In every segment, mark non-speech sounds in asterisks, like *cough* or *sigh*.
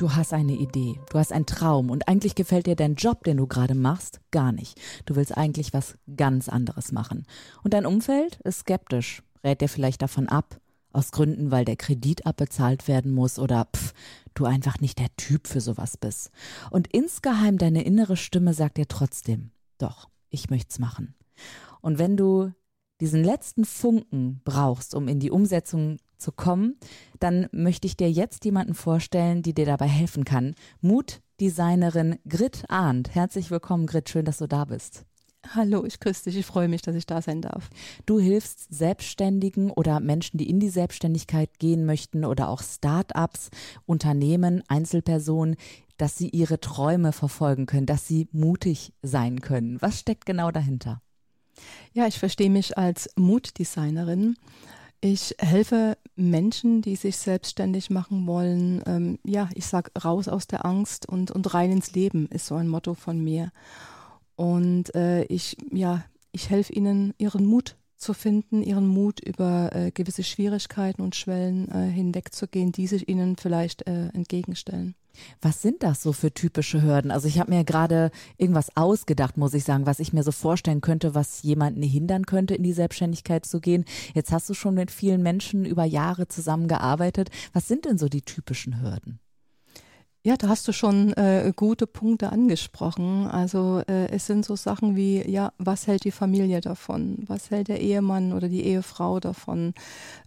Du hast eine Idee, du hast einen Traum und eigentlich gefällt dir dein Job, den du gerade machst, gar nicht. Du willst eigentlich was ganz anderes machen. Und dein Umfeld ist skeptisch, rät dir vielleicht davon ab, aus Gründen, weil der Kredit abbezahlt werden muss oder pff, du einfach nicht der Typ für sowas bist. Und insgeheim deine innere Stimme sagt dir trotzdem, doch, ich möcht's machen. Und wenn du diesen letzten Funken brauchst, um in die Umsetzung zu kommen, dann möchte ich dir jetzt jemanden vorstellen, die dir dabei helfen kann. Mutdesignerin Grit Arndt. Herzlich willkommen, Grit. Schön, dass du da bist. Hallo, ich grüße dich. Ich freue mich, dass ich da sein darf. Du hilfst Selbstständigen oder Menschen, die in die Selbstständigkeit gehen möchten oder auch Start-ups, Unternehmen, Einzelpersonen, dass sie ihre Träume verfolgen können, dass sie mutig sein können. Was steckt genau dahinter? Ja, ich verstehe mich als Mutdesignerin. Ich helfe Menschen, die sich selbstständig machen wollen. Ähm, ja, ich sag raus aus der Angst und, und rein ins Leben ist so ein Motto von mir. Und äh, ich, ja, ich helfe ihnen, ihren Mut zu finden, ihren Mut über äh, gewisse Schwierigkeiten und Schwellen äh, hinwegzugehen, die sich ihnen vielleicht äh, entgegenstellen. Was sind das so für typische Hürden? Also ich habe mir gerade irgendwas ausgedacht, muss ich sagen, was ich mir so vorstellen könnte, was jemanden hindern könnte, in die Selbstständigkeit zu gehen. Jetzt hast du schon mit vielen Menschen über Jahre zusammengearbeitet. Was sind denn so die typischen Hürden? Ja, da hast du schon äh, gute Punkte angesprochen. Also äh, es sind so Sachen wie, ja, was hält die Familie davon? Was hält der Ehemann oder die Ehefrau davon?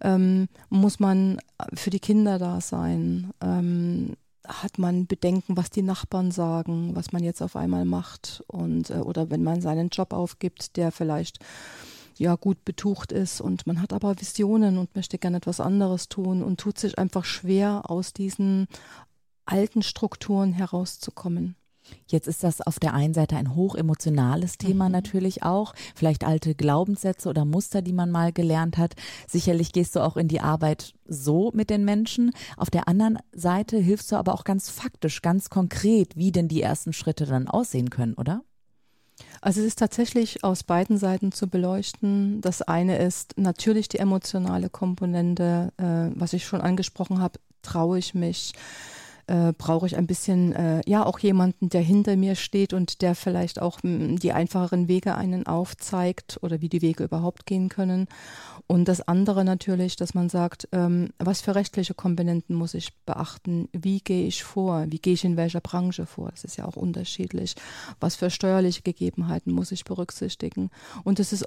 Ähm, muss man für die Kinder da sein? Ähm, hat man Bedenken, was die Nachbarn sagen, was man jetzt auf einmal macht und äh, oder wenn man seinen Job aufgibt, der vielleicht ja gut betucht ist und man hat aber Visionen und möchte gerne etwas anderes tun und tut sich einfach schwer aus diesen alten Strukturen herauszukommen. Jetzt ist das auf der einen Seite ein hochemotionales Thema mhm. natürlich auch, vielleicht alte Glaubenssätze oder Muster, die man mal gelernt hat. Sicherlich gehst du auch in die Arbeit so mit den Menschen. Auf der anderen Seite hilfst du aber auch ganz faktisch, ganz konkret, wie denn die ersten Schritte dann aussehen können, oder? Also es ist tatsächlich aus beiden Seiten zu beleuchten. Das eine ist natürlich die emotionale Komponente, äh, was ich schon angesprochen habe, traue ich mich, äh, brauche ich ein bisschen, äh, ja, auch jemanden, der hinter mir steht und der vielleicht auch m, hm, die einfacheren Wege einen aufzeigt oder wie die Wege überhaupt gehen können. Und das andere natürlich, dass man sagt, ähm, was für rechtliche Komponenten muss ich beachten? Wie gehe ich vor? Wie gehe ich in welcher Branche vor? Das ist ja auch unterschiedlich. Was für steuerliche Gegebenheiten muss ich berücksichtigen? Und es ist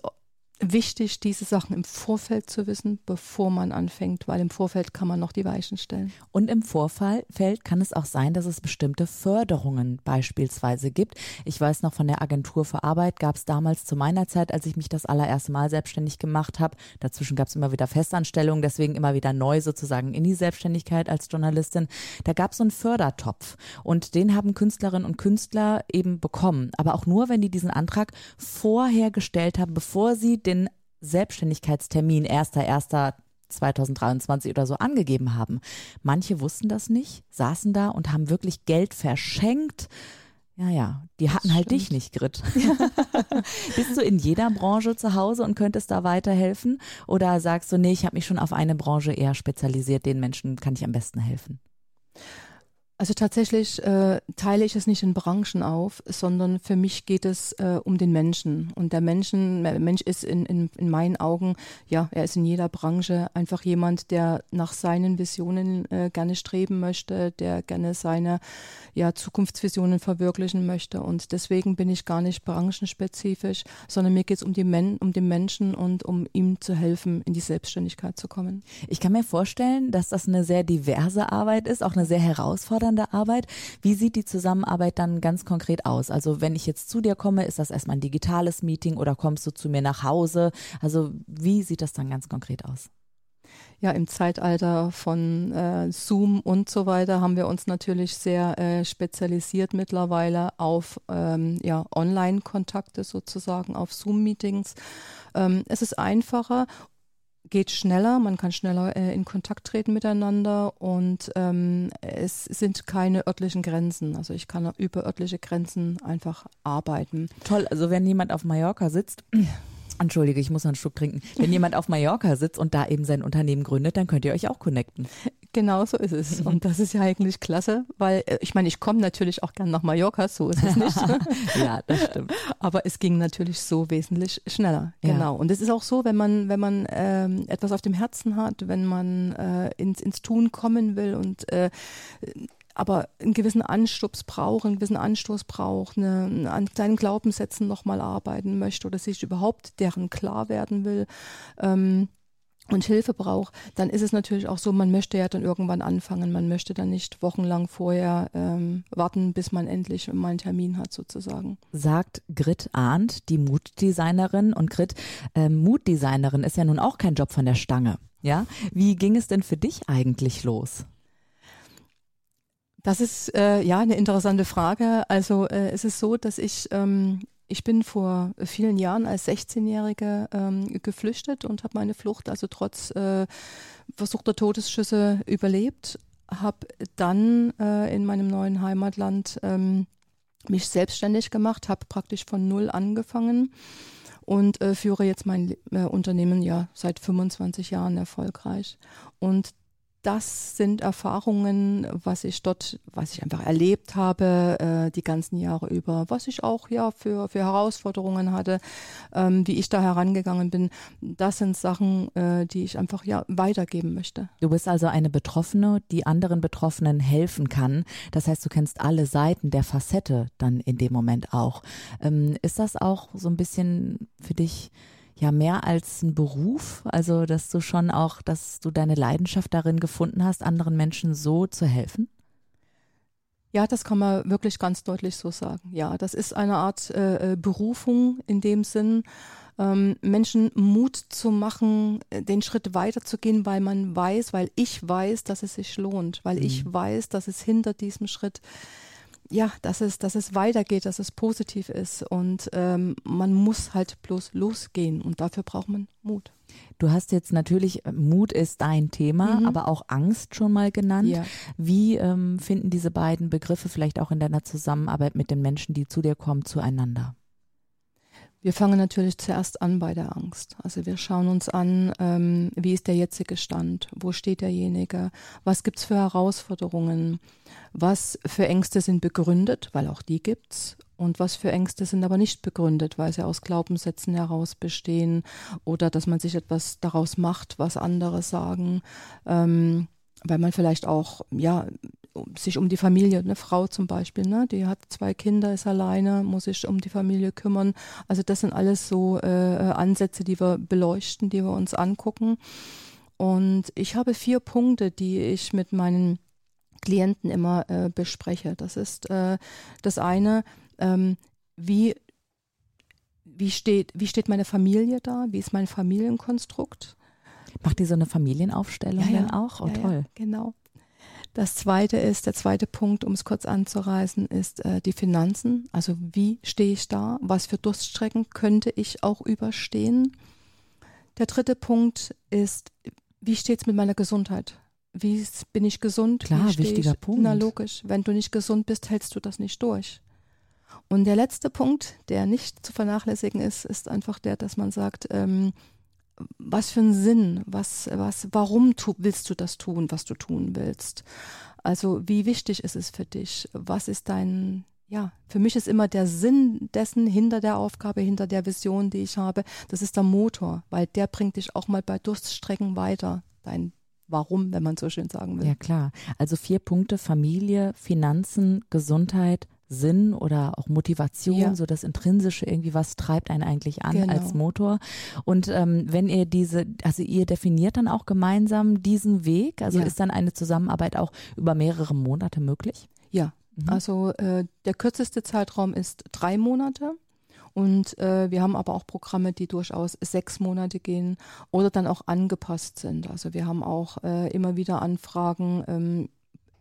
wichtig, diese Sachen im Vorfeld zu wissen, bevor man anfängt, weil im Vorfeld kann man noch die Weichen stellen. Und im Vorfeld kann es auch sein, dass es bestimmte Förderungen beispielsweise gibt. Ich weiß noch von der Agentur für Arbeit gab es damals zu meiner Zeit, als ich mich das allererste Mal selbstständig gemacht habe. Dazwischen gab es immer wieder Festanstellungen, deswegen immer wieder neu sozusagen in die Selbstständigkeit als Journalistin. Da gab es so einen Fördertopf und den haben Künstlerinnen und Künstler eben bekommen, aber auch nur, wenn die diesen Antrag vorher gestellt haben, bevor sie den Selbstständigkeitstermin 1.1.2023 oder so angegeben haben. Manche wussten das nicht, saßen da und haben wirklich Geld verschenkt. Ja, ja, die hatten halt dich nicht, Grit. *laughs* Bist du in jeder Branche zu Hause und könntest da weiterhelfen? Oder sagst du, nee, ich habe mich schon auf eine Branche eher spezialisiert, den Menschen kann ich am besten helfen? Also tatsächlich äh, teile ich es nicht in Branchen auf, sondern für mich geht es äh, um den Menschen. Und der Menschen, der Mensch ist in, in, in meinen Augen, ja, er ist in jeder Branche einfach jemand, der nach seinen Visionen äh, gerne streben möchte, der gerne seine ja, Zukunftsvisionen verwirklichen möchte. Und deswegen bin ich gar nicht branchenspezifisch, sondern mir geht es um, um den Menschen und um ihm zu helfen, in die Selbstständigkeit zu kommen. Ich kann mir vorstellen, dass das eine sehr diverse Arbeit ist, auch eine sehr herausfordernde fordernde Arbeit. Wie sieht die Zusammenarbeit dann ganz konkret aus? Also wenn ich jetzt zu dir komme, ist das erstmal ein digitales Meeting oder kommst du zu mir nach Hause? Also wie sieht das dann ganz konkret aus? ja, im Zeitalter von äh, Zoom und so weiter haben wir uns natürlich sehr äh, spezialisiert mittlerweile auf ähm, ja, Online-Kontakte sozusagen, auf Zoom-Meetings. Ähm, es ist einfacher geht schneller, man kann schneller äh, in Kontakt treten miteinander und ähm, es sind keine örtlichen Grenzen. Also ich kann über örtliche Grenzen einfach arbeiten. Toll, also wenn jemand auf Mallorca sitzt, *clears throat* Entschuldige, ich muss noch einen Schluck trinken. Wenn jemand auf Mallorca sitzt und da eben sein Unternehmen gründet, dann könnt ihr euch auch connecten. Genau so ist es. Und das ist ja eigentlich klasse, weil äh, ich meine, ich komme natürlich auch gern nach Mallorca, so ist es nicht. *laughs* ja, das stimmt. Aber es ging natürlich so wesentlich schneller. Ja. Genau. Und es ist auch so, wenn man, wenn man ähm, etwas auf dem Herzen hat, wenn man äh, ins, ins Tun kommen will und äh, aber einen gewissen Anstups braucht, einen gewissen Anstoß braucht, eine, an seinen Glaubenssätzen nochmal arbeiten möchte oder sich überhaupt deren klar werden will, ähm, und Hilfe braucht, dann ist es natürlich auch so, man möchte ja dann irgendwann anfangen. Man möchte dann nicht wochenlang vorher ähm, warten, bis man endlich mal einen Termin hat, sozusagen. Sagt Grit Arndt, die Mutdesignerin. Und Grit, äh, Mutdesignerin ist ja nun auch kein Job von der Stange. Ja? Wie ging es denn für dich eigentlich los? Das ist äh, ja eine interessante Frage. Also äh, es ist so, dass ich ähm, ich bin vor vielen Jahren als 16-Jährige ähm, geflüchtet und habe meine Flucht also trotz äh, versuchter Todesschüsse überlebt. Habe dann äh, in meinem neuen Heimatland ähm, mich selbstständig gemacht, habe praktisch von null angefangen und äh, führe jetzt mein äh, Unternehmen ja seit 25 Jahren erfolgreich. Und das sind Erfahrungen, was ich dort, was ich einfach erlebt habe, äh, die ganzen Jahre über, was ich auch ja für, für Herausforderungen hatte, ähm, wie ich da herangegangen bin. Das sind Sachen, äh, die ich einfach ja weitergeben möchte. Du bist also eine Betroffene, die anderen Betroffenen helfen kann. Das heißt, du kennst alle Seiten der Facette dann in dem Moment auch. Ähm, ist das auch so ein bisschen für dich ja mehr als ein Beruf, also dass du schon auch, dass du deine Leidenschaft darin gefunden hast, anderen Menschen so zu helfen? Ja, das kann man wirklich ganz deutlich so sagen. Ja, das ist eine Art äh, äh Berufung in dem Sinn, ähm, Menschen Mut zu machen, äh, den Schritt weiterzugehen, weil man weiß, weil ich weiß, dass es sich lohnt, weil mhm. ich weiß, dass es hinter diesem Schritt ja, dass es, dass es weitergeht, dass es positiv ist und ähm, man muss halt bloß losgehen und dafür braucht man Mut. Du hast jetzt natürlich, äh, Mut ist dein Thema, mhm. aber auch Angst schon mal genannt. Ja. Wie ähm, finden diese beiden Begriffe vielleicht auch in deiner Zusammenarbeit mit den Menschen, die zu dir kommen, zueinander? Wir fangen natürlich zuerst an bei der Angst. Also wir schauen uns an, ähm, wie ist der jetzige Stand, wo steht derjenige, was gibt's für Herausforderungen, was für Ängste sind begründet, weil auch die gibt's, und was für Ängste sind aber nicht begründet, weil sie aus Glaubenssätzen heraus bestehen oder dass man sich etwas daraus macht, was andere sagen. Ähm, weil man vielleicht auch ja sich um die Familie, eine Frau zum Beispiel, ne, die hat zwei Kinder, ist alleine, muss sich um die Familie kümmern. Also das sind alles so äh, Ansätze, die wir beleuchten, die wir uns angucken. Und ich habe vier Punkte, die ich mit meinen Klienten immer äh, bespreche. Das ist äh, das eine, ähm, wie wie steht, wie steht meine Familie da? Wie ist mein Familienkonstrukt? Macht ihr so eine Familienaufstellung ja, ja. dann auch? Oh, ja, toll. Ja, genau. Das zweite ist, der zweite Punkt, um es kurz anzureißen, ist äh, die Finanzen. Also wie stehe ich da? Was für Durststrecken könnte ich auch überstehen? Der dritte Punkt ist, wie steht es mit meiner Gesundheit? Wie bin ich gesund? Klar, wichtiger ich? Punkt. Na logisch, wenn du nicht gesund bist, hältst du das nicht durch. Und der letzte Punkt, der nicht zu vernachlässigen ist, ist einfach der, dass man sagt, ähm, was für einen Sinn, was, was, warum tu, willst du das tun, was du tun willst? Also wie wichtig ist es für dich? Was ist dein, ja, für mich ist immer der Sinn dessen hinter der Aufgabe, hinter der Vision, die ich habe, das ist der Motor, weil der bringt dich auch mal bei Durststrecken weiter, dein Warum, wenn man so schön sagen will. Ja, klar. Also vier Punkte, Familie, Finanzen, Gesundheit, Sinn oder auch Motivation, ja. so das Intrinsische irgendwie, was treibt einen eigentlich an genau. als Motor. Und ähm, wenn ihr diese, also ihr definiert dann auch gemeinsam diesen Weg, also ja. ist dann eine Zusammenarbeit auch über mehrere Monate möglich? Ja, mhm. also äh, der kürzeste Zeitraum ist drei Monate. Und äh, wir haben aber auch Programme, die durchaus sechs Monate gehen oder dann auch angepasst sind. Also wir haben auch äh, immer wieder Anfragen, ähm,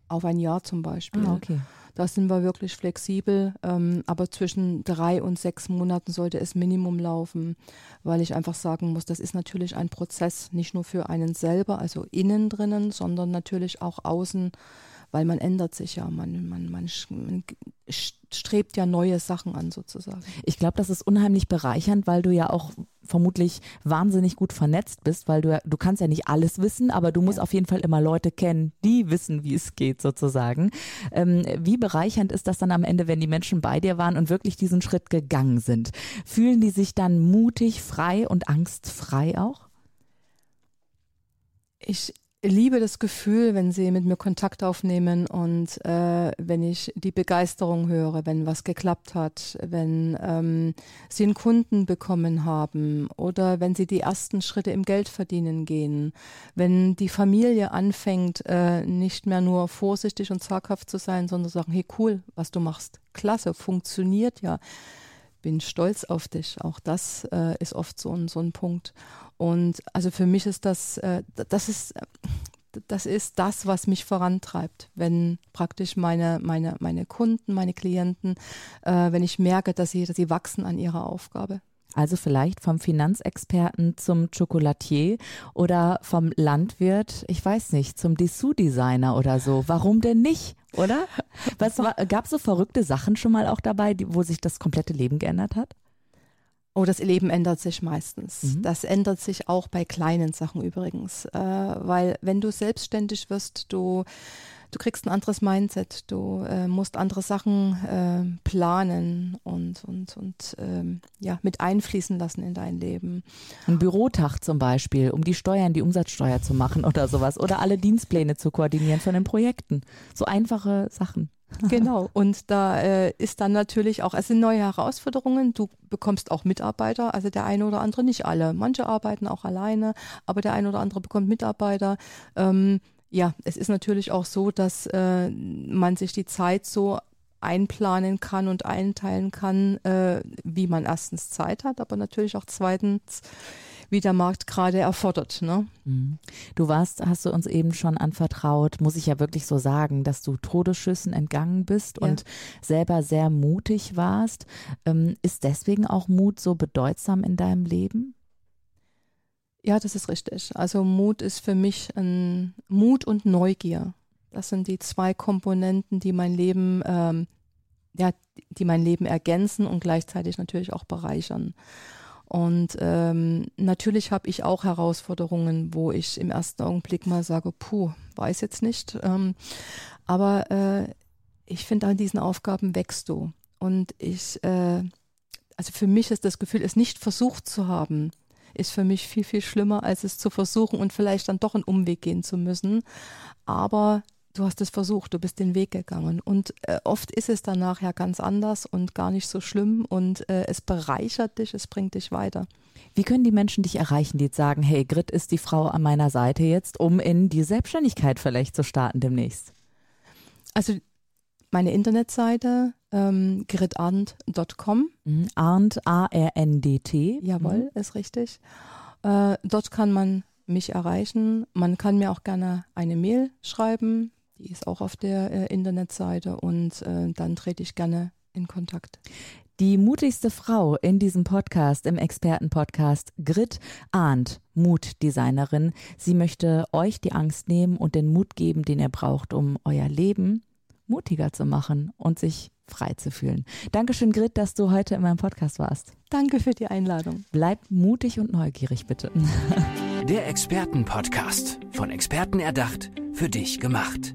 auf ein Jahr zum Beispiel. Ah, okay. Da sind wir wirklich flexibel, ähm, aber zwischen drei und sechs Monaten sollte es Minimum laufen, weil ich einfach sagen muss, das ist natürlich ein Prozess, nicht nur für einen selber, also innen drinnen, sondern natürlich auch außen weil man ändert sich ja, man, man, man, man strebt ja neue Sachen an sozusagen. Ich glaube, das ist unheimlich bereichernd, weil du ja auch vermutlich wahnsinnig gut vernetzt bist, weil du du kannst ja nicht alles wissen, aber du musst ja. auf jeden Fall immer Leute kennen, die wissen, wie es geht sozusagen. Ähm, wie bereichernd ist das dann am Ende, wenn die Menschen bei dir waren und wirklich diesen Schritt gegangen sind? Fühlen die sich dann mutig, frei und angstfrei auch? Ich liebe das Gefühl, wenn sie mit mir Kontakt aufnehmen und äh, wenn ich die Begeisterung höre, wenn was geklappt hat, wenn ähm, sie einen Kunden bekommen haben oder wenn sie die ersten Schritte im Geldverdienen gehen, wenn die Familie anfängt, äh, nicht mehr nur vorsichtig und zaghaft zu sein, sondern sagen, hey cool, was du machst, klasse, funktioniert ja bin stolz auf dich. Auch das äh, ist oft so ein, so ein Punkt. Und also für mich ist das, äh, das ist, das ist das, was mich vorantreibt, wenn praktisch meine, meine, meine Kunden, meine Klienten, äh, wenn ich merke, dass sie, dass sie wachsen an ihrer Aufgabe. Also vielleicht vom Finanzexperten zum Chocolatier oder vom Landwirt, ich weiß nicht, zum Dessous-Designer oder so. Warum denn nicht, oder? Was gab es so verrückte Sachen schon mal auch dabei, die, wo sich das komplette Leben geändert hat? Oh, das Leben ändert sich meistens. Mhm. Das ändert sich auch bei kleinen Sachen übrigens, äh, weil wenn du selbstständig wirst, du du kriegst ein anderes Mindset, du äh, musst andere Sachen äh, planen und, und, und ähm, ja, mit einfließen lassen in dein Leben. Ein Bürotag zum Beispiel, um die Steuern, die Umsatzsteuer zu machen oder sowas oder alle Dienstpläne zu koordinieren von den Projekten. So einfache Sachen. Genau, und da äh, ist dann natürlich auch, es sind neue Herausforderungen. Du bekommst auch Mitarbeiter, also der eine oder andere, nicht alle. Manche arbeiten auch alleine, aber der eine oder andere bekommt Mitarbeiter. Ähm, ja, es ist natürlich auch so, dass äh, man sich die Zeit so einplanen kann und einteilen kann, äh, wie man erstens Zeit hat, aber natürlich auch zweitens, wie der Markt gerade erfordert. Ne? Mhm. Du warst, hast du uns eben schon anvertraut, muss ich ja wirklich so sagen, dass du Todesschüssen entgangen bist ja. und selber sehr mutig warst. Ähm, ist deswegen auch Mut so bedeutsam in deinem Leben? Ja, das ist richtig. Also Mut ist für mich ein Mut und Neugier. Das sind die zwei Komponenten, die mein Leben, ähm, ja, die mein Leben ergänzen und gleichzeitig natürlich auch bereichern. Und ähm, natürlich habe ich auch Herausforderungen, wo ich im ersten Augenblick mal sage, puh, weiß jetzt nicht. Ähm, aber äh, ich finde, an diesen Aufgaben wächst du. Und ich, äh, also für mich ist das Gefühl, es nicht versucht zu haben, ist für mich viel, viel schlimmer, als es zu versuchen und vielleicht dann doch einen Umweg gehen zu müssen. Aber du hast es versucht, du bist den Weg gegangen. Und äh, oft ist es danach ja ganz anders und gar nicht so schlimm und äh, es bereichert dich, es bringt dich weiter. Wie können die Menschen dich erreichen, die jetzt sagen, hey, Grit ist die Frau an meiner Seite jetzt, um in die Selbstständigkeit vielleicht zu starten demnächst? Also meine Internetseite ähm, gritarndt.com. Mhm. Arndt, A-R-N-D-T. Jawohl, mhm. ist richtig. Äh, dort kann man mich erreichen. Man kann mir auch gerne eine Mail schreiben. Die ist auch auf der äh, Internetseite und äh, dann trete ich gerne in Kontakt. Die mutigste Frau in diesem Podcast, im Expertenpodcast, Grit Arndt, Mutdesignerin. Sie möchte euch die Angst nehmen und den Mut geben, den ihr braucht, um euer Leben mutiger zu machen und sich frei zu fühlen. Dankeschön, Grit, dass du heute in meinem Podcast warst. Danke für die Einladung. Bleib mutig und neugierig, bitte. Der Expertenpodcast. Von Experten erdacht, für dich gemacht.